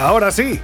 Ahora sí,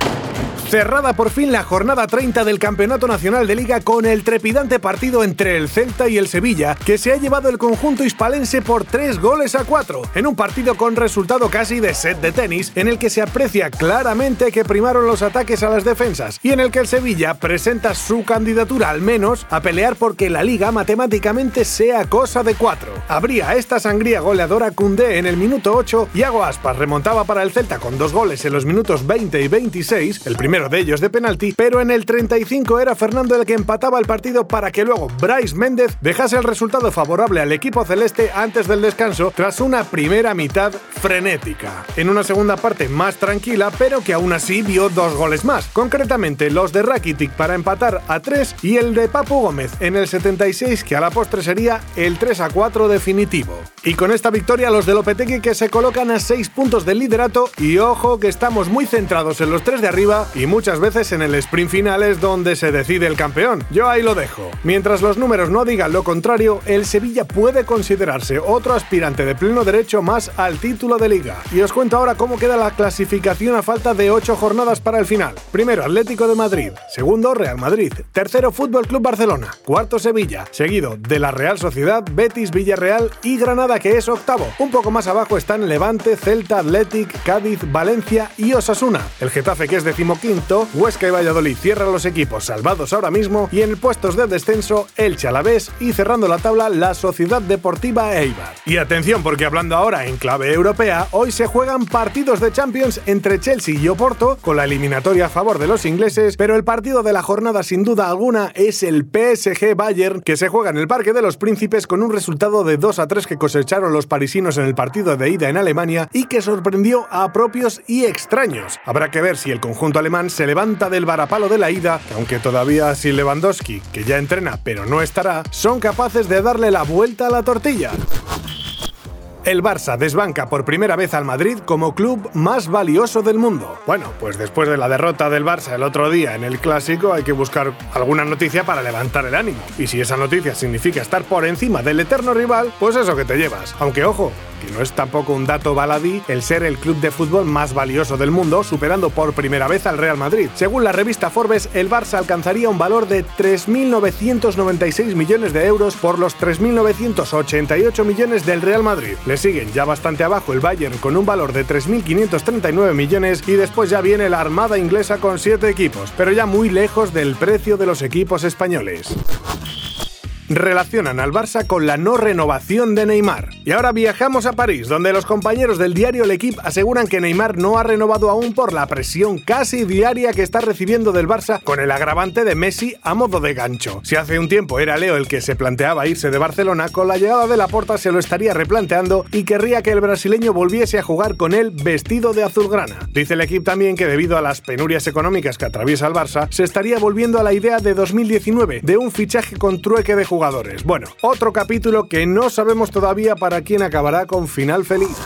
Cerrada por fin la jornada 30 del Campeonato Nacional de Liga con el trepidante partido entre el Celta y el Sevilla, que se ha llevado el conjunto hispalense por 3 goles a 4, en un partido con resultado casi de set de tenis, en el que se aprecia claramente que primaron los ataques a las defensas, y en el que el Sevilla presenta su candidatura al menos a pelear porque la liga matemáticamente sea cosa de 4. Habría esta sangría goleadora Cundé en el minuto 8, y Iago Aspas remontaba para el Celta con dos goles en los minutos 20 y 26, el primer de ellos de penalti, pero en el 35 era Fernando el que empataba el partido para que luego Bryce Méndez dejase el resultado favorable al equipo celeste antes del descanso tras una primera mitad frenética. En una segunda parte más tranquila, pero que aún así vio dos goles más, concretamente los de Rakitic para empatar a 3 y el de Papu Gómez en el 76 que a la postre sería el 3 a 4 definitivo. Y con esta victoria los de Lopetegui que se colocan a 6 puntos del liderato y ojo que estamos muy centrados en los tres de arriba y muchas veces en el sprint final es donde se decide el campeón. Yo ahí lo dejo. Mientras los números no digan lo contrario, el Sevilla puede considerarse otro aspirante de pleno derecho más al título de liga. Y os cuento ahora cómo queda la clasificación a falta de 8 jornadas para el final. Primero Atlético de Madrid, segundo Real Madrid, tercero Fútbol Club Barcelona, cuarto Sevilla, seguido de la Real Sociedad, Betis, Villarreal y Granada que es octavo. Un poco más abajo están Levante, Celta, Athletic, Cádiz, Valencia y Osasuna. El Getafe que es decimoquinto Huesca y Valladolid cierran los equipos salvados ahora mismo y en puestos de descenso el Chalavés y cerrando la tabla la Sociedad Deportiva Eibar. Y atención porque hablando ahora en clave europea, hoy se juegan partidos de Champions entre Chelsea y Oporto con la eliminatoria a favor de los ingleses, pero el partido de la jornada sin duda alguna es el PSG Bayern que se juega en el Parque de los Príncipes con un resultado de 2 a 3 que cosecharon los parisinos en el partido de ida en Alemania y que sorprendió a propios y extraños. Habrá que ver si el conjunto alemán se levanta del varapalo de la ida, aunque todavía sin Lewandowski, que ya entrena pero no estará, son capaces de darle la vuelta a la tortilla. El Barça desbanca por primera vez al Madrid como club más valioso del mundo. Bueno, pues después de la derrota del Barça el otro día en el Clásico hay que buscar alguna noticia para levantar el ánimo. Y si esa noticia significa estar por encima del eterno rival, pues eso que te llevas. Aunque ojo, que no es tampoco un dato baladí el ser el club de fútbol más valioso del mundo, superando por primera vez al Real Madrid. Según la revista Forbes, el Barça alcanzaría un valor de 3.996 millones de euros por los 3.988 millones del Real Madrid. Siguen ya bastante abajo el Bayern con un valor de 3.539 millones y después ya viene la Armada inglesa con 7 equipos, pero ya muy lejos del precio de los equipos españoles relacionan al Barça con la no renovación de Neymar. Y ahora viajamos a París, donde los compañeros del diario L'Equipe aseguran que Neymar no ha renovado aún por la presión casi diaria que está recibiendo del Barça con el agravante de Messi a modo de gancho. Si hace un tiempo era Leo el que se planteaba irse de Barcelona, con la llegada de la Porta se lo estaría replanteando y querría que el brasileño volviese a jugar con él vestido de azulgrana. Dice el equipo también que debido a las penurias económicas que atraviesa el Barça, se estaría volviendo a la idea de 2019 de un fichaje con trueque de Bueno, otro capítulo que no sabemos todavía para quién acabará con final feliz.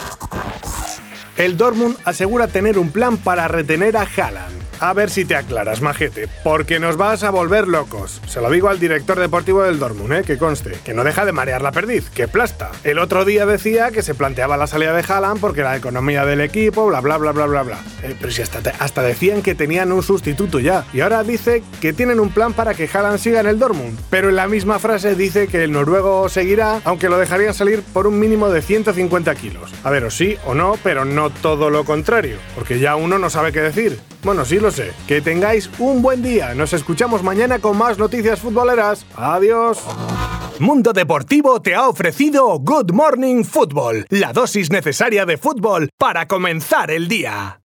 El Dortmund asegura tener un plan para retener a Haaland. A ver si te aclaras, majete, porque nos vas a volver locos. Se lo digo al director deportivo del Dortmund, ¿eh? que conste, que no deja de marear la perdiz, que plasta. El otro día decía que se planteaba la salida de Haaland porque la economía del equipo, bla bla bla bla bla bla. Eh, pero si hasta, hasta decían que tenían un sustituto ya. Y ahora dice que tienen un plan para que Haaland siga en el Dortmund. Pero en la misma frase dice que el noruego seguirá, aunque lo dejarían salir por un mínimo de 150 kilos. A ver, o sí o no, pero no todo lo contrario, porque ya uno no sabe qué decir. Bueno, sí lo sé. Que tengáis un buen día. Nos escuchamos mañana con más noticias futboleras. Adiós. Mundo Deportivo te ha ofrecido Good Morning Football, la dosis necesaria de fútbol para comenzar el día.